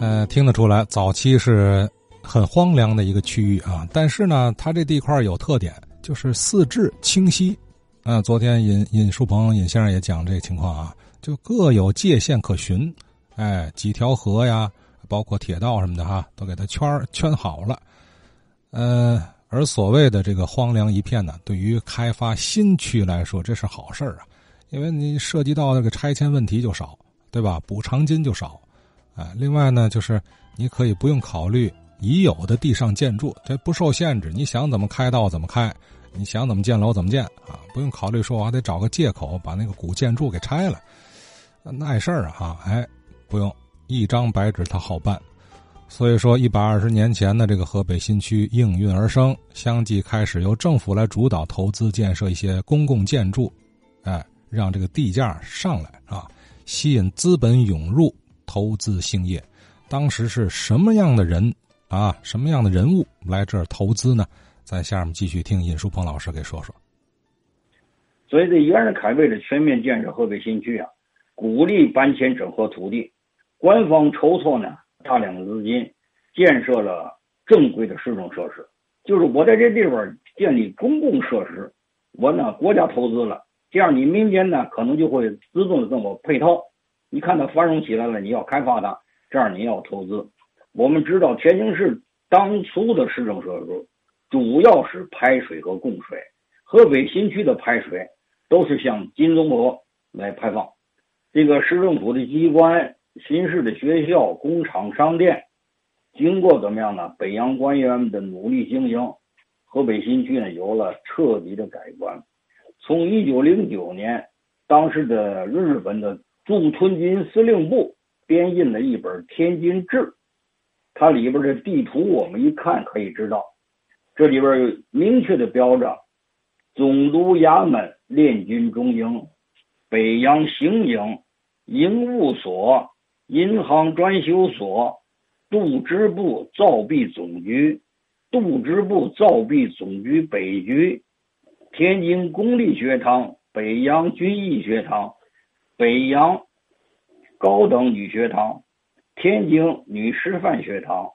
呃，听得出来，早期是很荒凉的一个区域啊。但是呢，它这地块有特点，就是四至清晰。啊，昨天尹尹树鹏尹先生也讲这个情况啊，就各有界限可循。哎，几条河呀，包括铁道什么的哈，都给它圈圈好了。呃，而所谓的这个荒凉一片呢，对于开发新区来说，这是好事啊，因为你涉及到那个拆迁问题就少，对吧？补偿金就少。啊，另外呢，就是你可以不用考虑已有的地上建筑，这不受限制，你想怎么开道怎么开，你想怎么建楼怎么建啊，不用考虑说我还得找个借口把那个古建筑给拆了，那碍事儿啊哈，哎，不用一张白纸它好办，所以说一百二十年前的这个河北新区应运而生，相继开始由政府来主导投资建设一些公共建筑，哎，让这个地价上来啊，吸引资本涌入。投资兴业，当时是什么样的人啊？什么样的人物来这儿投资呢？在下面继续听尹树鹏老师给说说。所以，这袁世凯为了全面建设河北新区啊，鼓励搬迁整合土地，官方筹措呢大量的资金，建设了正规的市政设施。就是我在这地方建立公共设施，我呢国家投资了，这样你民间呢可能就会自动的这么配套。你看它繁荣起来了，你要开发它，这样你要投资。我们知道天津市当初的市政设施主要是排水和供水，河北新区的排水都是向金钟河来排放。这个市政府的机关、新市的学校、工厂、商店，经过怎么样呢？北洋官员们的努力经营，河北新区呢有了彻底的改观。从一九零九年，当时的日本的。驻屯军司令部编印了一本《天津志》，它里边的地图我们一看可以知道，这里边有明确的标着总督衙门练军中营、北洋行营、营务所、银行专修所、度支部造币总局、度支部造币总局北局、天津公立学堂、北洋军艺学堂。北洋高等女学堂、天津女师范学堂、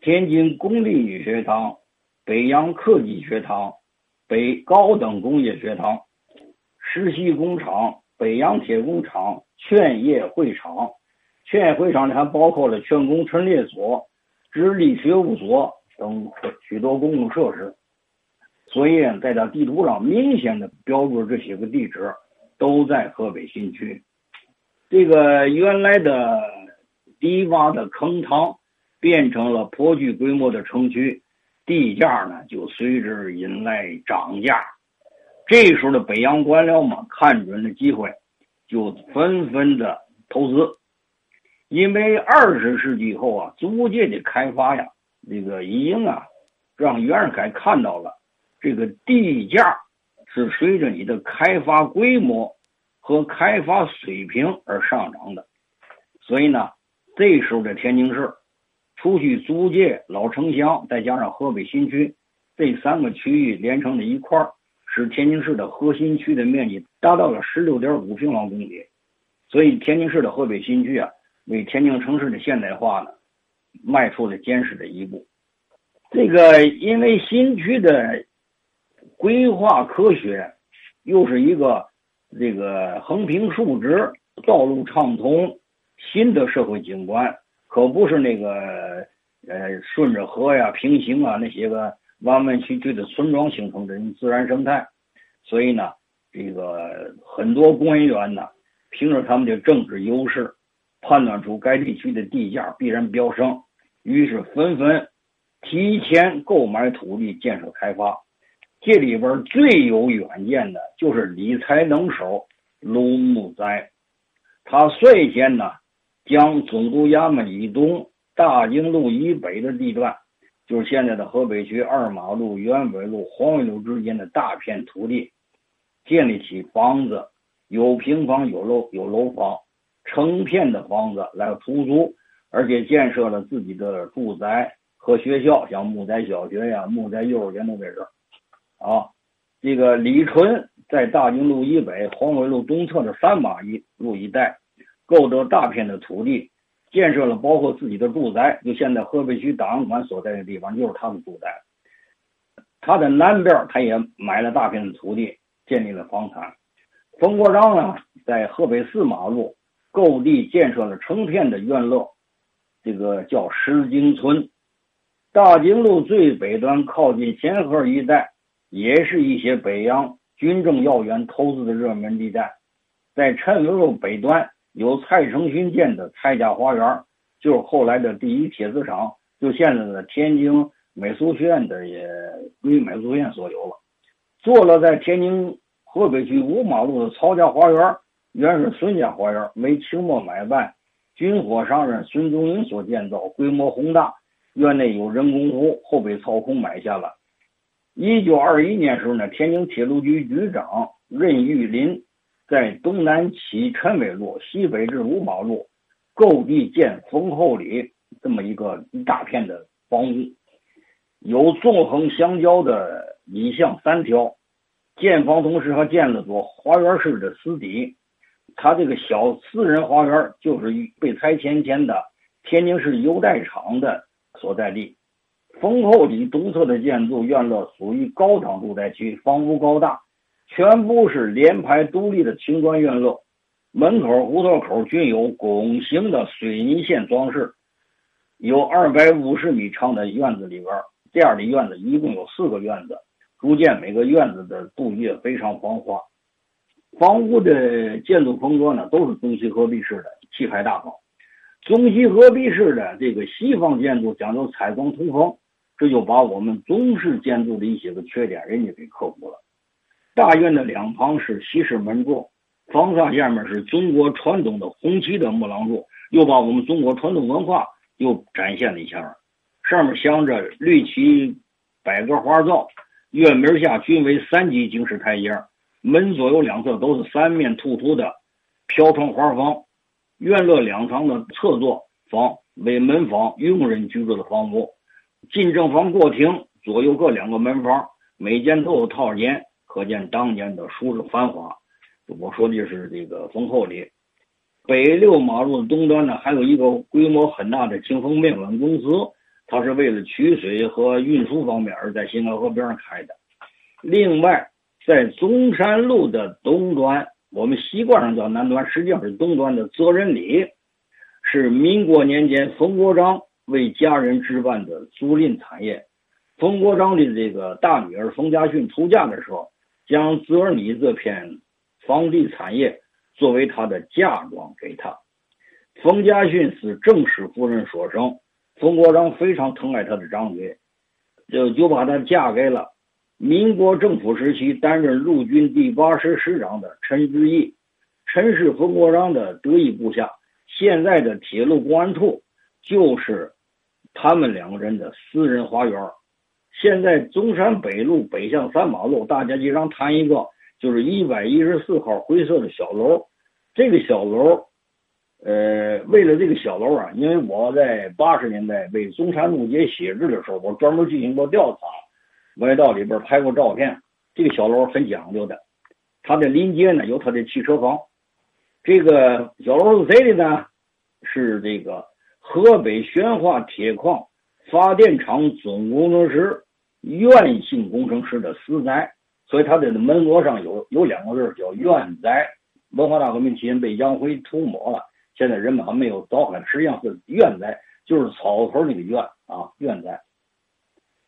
天津公立女学堂、北洋科技学堂、北高等工业学堂、石溪工厂、北洋铁工厂、劝业会场、劝业会场里还包括了劝工陈列所、直隶学务所等许多公共设施。所以，在这地图上明显的标注这些个地址。都在河北新区，这个原来的低洼的坑塘变成了颇具规模的城区，地价呢就随之引来涨价。这时候的北洋官僚们看准了机会，就纷纷的投资。因为二十世纪以后啊，租界的开发呀，这个已经啊，让袁世凯看到了这个地价。是随着你的开发规模和开发水平而上涨的，所以呢，这时候的天津市，除去租界、老城乡，再加上河北新区这三个区域连成了一块儿，使天津市的核心区的面积达到了十六点五平方公里。所以，天津市的河北新区啊，为天津城市的现代化呢，迈出了坚实的一步。这个因为新区的。规划科学，又是一个这个横平竖直、道路畅通、新的社会景观，可不是那个呃顺着河呀、平行啊那些个弯弯曲曲的村庄形成的自然生态。所以呢，这个很多官员呢，凭着他们的政治优势，判断出该地区的地价必然飙升，于是纷纷提前购买土地建设开发。这里边最有远见的就是理财能手卢木斋，他率先呢将总督衙门以东、大经路以北的地段，就是现在的河北区二马路、原纬路、黄纬路之间的大片土地，建立起房子，有平房、有楼、有楼房，成片的房子来出租，而且建设了自己的住宅和学校，像木斋小学呀、木斋幼儿园都在这儿。啊，这个李纯在大经路以北、黄纬路东侧的三马一路一带，购得大片的土地，建设了包括自己的住宅，就现在河北区档案馆所在的地方就是他的住宅。他的南边，他也买了大片的土地，建立了房产。冯国璋呢，在河北四马路购地建设了成片的院落，这个叫石经村。大经路最北端靠近咸河一带，也是一些北洋军政要员投资的热门地带。在陈文路北端有蔡成勋建的蔡家花园，就是后来的第一铁丝厂，就现在的天津美术学院的也归美术学院所有了。坐落在天津河北区五马路的曹家花园，原是孙家花园，为清末买办军火商人孙中英所建造，规模宏大。院内有人工湖，后被操控买下了。一九二一年时候呢，天津铁路局局长任玉林在东南起陈伟路，西北至五马路购地建丰厚里这么一个一大片的房屋，有纵横相交的里巷三条。建房同时还建了座花园式的私邸，他这个小私人花园就是被拆迁前的天津市优待厂的。所在地，丰厚里东侧的建筑院落属于高档住宅区，房屋高大，全部是连排独立的青砖院落，门口、胡同口均有拱形的水泥线装饰。有二百五十米长的院子里边，这样的院子一共有四个院子，逐渐每个院子的布局非常繁华。房屋的建筑风格呢，都是中西合璧式的，气派大方。中西合璧式的这个西方建筑讲究采光通风，这就把我们中式建筑的一些个缺点人家给克服了。大院的两旁是西式门柱，房上下面是中国传统的红旗的木廊柱，又把我们中国传统文化又展现了一下。上面镶着绿旗百格花罩，院门下均为三级经式台阶，门左右两侧都是三面突出的飘窗花房。院落两旁的侧座房为门房，佣人居住的房屋。进正房过厅，左右各两个门房，每间都有套间，可见当年的舒适繁华。我说的是这个丰厚里。北六马路的东端呢，还有一个规模很大的清风面粉公司，它是为了取水和运输方面而在新河河边上开的。另外，在中山路的东端。我们习惯上叫南端，实际上是东端的责任里，是民国年间冯国璋为家人置办的租赁产业。冯国璋的这个大女儿冯家训出嫁的时候，将泽尔里这片房地产业作为她的嫁妆给他。冯家训是正室夫人所生，冯国璋非常疼爱他的长女，就就把她嫁给了。民国政府时期，担任陆军第八师师长的陈之义，陈是冯国璋的得意部下。现在的铁路公安处就是他们两个人的私人花园。现在中山北路北向三马路，大家经常谈一个，就是一百一十四号灰色的小楼。这个小楼，呃，为了这个小楼啊，因为我在八十年代为中山路街写字的时候，我专门进行过调查。我也到里边拍过照片，这个小楼很讲究的，它的临街呢有它的汽车房。这个小楼是谁的呢？是这个河北宣化铁矿发电厂总工程师院性工程师的私宅，所以他的门额上有有两个字叫院宅。文化大革命期间被洋灰涂抹了，现在人们还没有凿开，实际上是院宅，就是草头那个院啊，院宅。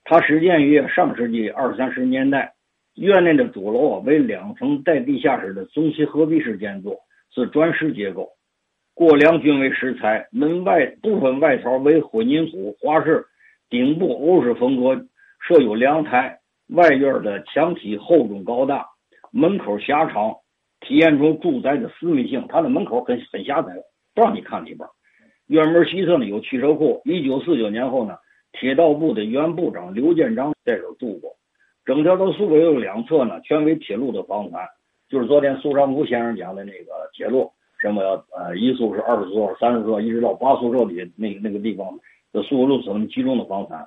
它始建于上世纪二三十年代，院内的主楼为两层带地下室的中西合璧式建筑，是砖石结构，过梁均为石材，门外部分外槽为混凝土花式，顶部欧式风格，设有凉台。外院的墙体厚重高大，门口狭长，体现出住宅的私密性。它的门口很很狭窄，不让你看里边。院门西侧呢有汽车库。一九四九年后呢。铁道部的原部长刘建章在这住过，整条的苏北路两侧呢，全为铁路的房产，就是昨天苏尚福先生讲的那个铁路，什么呃一宿舍、二宿舍、三宿舍，一直到八宿舍里那那个地方的苏北路所集中的房产，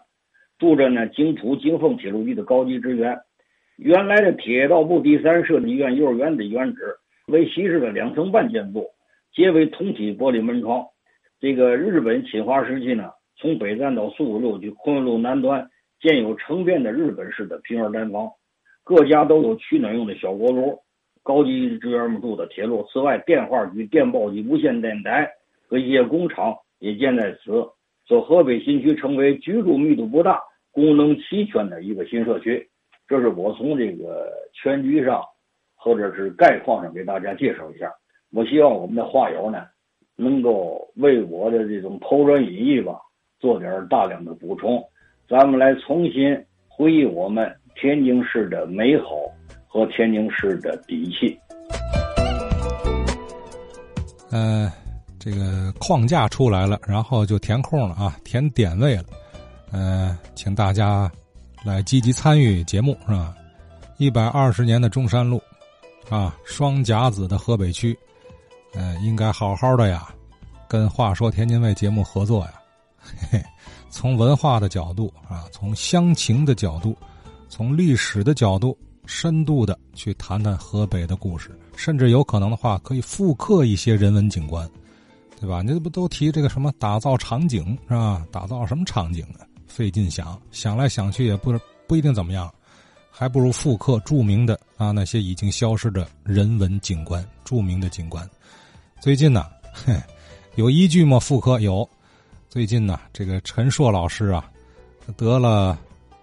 住着呢京浦京奉铁路局的高级职员。原来的铁道部第三设计院幼儿园的原址为西式的两层半建筑，皆为通体玻璃门窗。这个日本侵华时期呢，从北站到苏五路及昆仑路南端建有成片的日本式的平房单房，各家都有取暖用的小锅炉，高级职员们住的铁路。此外，电话局、电报局无线电台和一些工厂也建在此，使河北新区成为居住密度不大、功能齐全的一个新社区。这是我从这个全局上或者是概况上给大家介绍一下。我希望我们的话友呢。能够为我的这种抛砖引玉吧，做点大量的补充，咱们来重新回忆我们天津市的美好和天津市的底气。呃，这个框架出来了，然后就填空了啊，填点位了。呃，请大家来积极参与节目是吧？一百二十年的中山路，啊，双甲子的河北区。呃，应该好好的呀，跟《话说天津卫》节目合作呀。嘿嘿，从文化的角度啊，从乡情的角度，从历史的角度，深度的去谈谈河北的故事，甚至有可能的话，可以复刻一些人文景观，对吧？你这不都提这个什么打造场景是吧？打造什么场景呢？费劲想，想来想去也不不一定怎么样，还不如复刻著名的啊那些已经消失的人文景观，著名的景观。最近呢，有依据吗？复刻有。最近呢，这个陈硕老师啊，得了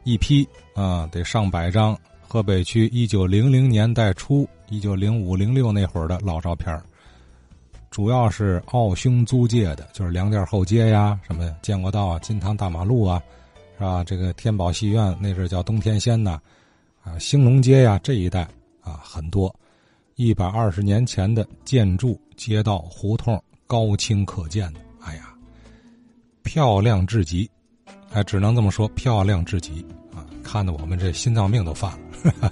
一批啊，得上百张河北区一九零零年代初、一九零五零六那会儿的老照片主要是奥匈租界的，就是粮店后街呀，什么建国道啊、金堂大马路啊，是吧？这个天宝戏院那是叫东天仙呐，啊，兴隆街呀这一带啊很多。一百二十年前的建筑、街道、胡同，高清可见的，哎呀，漂亮至极，还只能这么说，漂亮至极！看得我们这心脏病都犯了。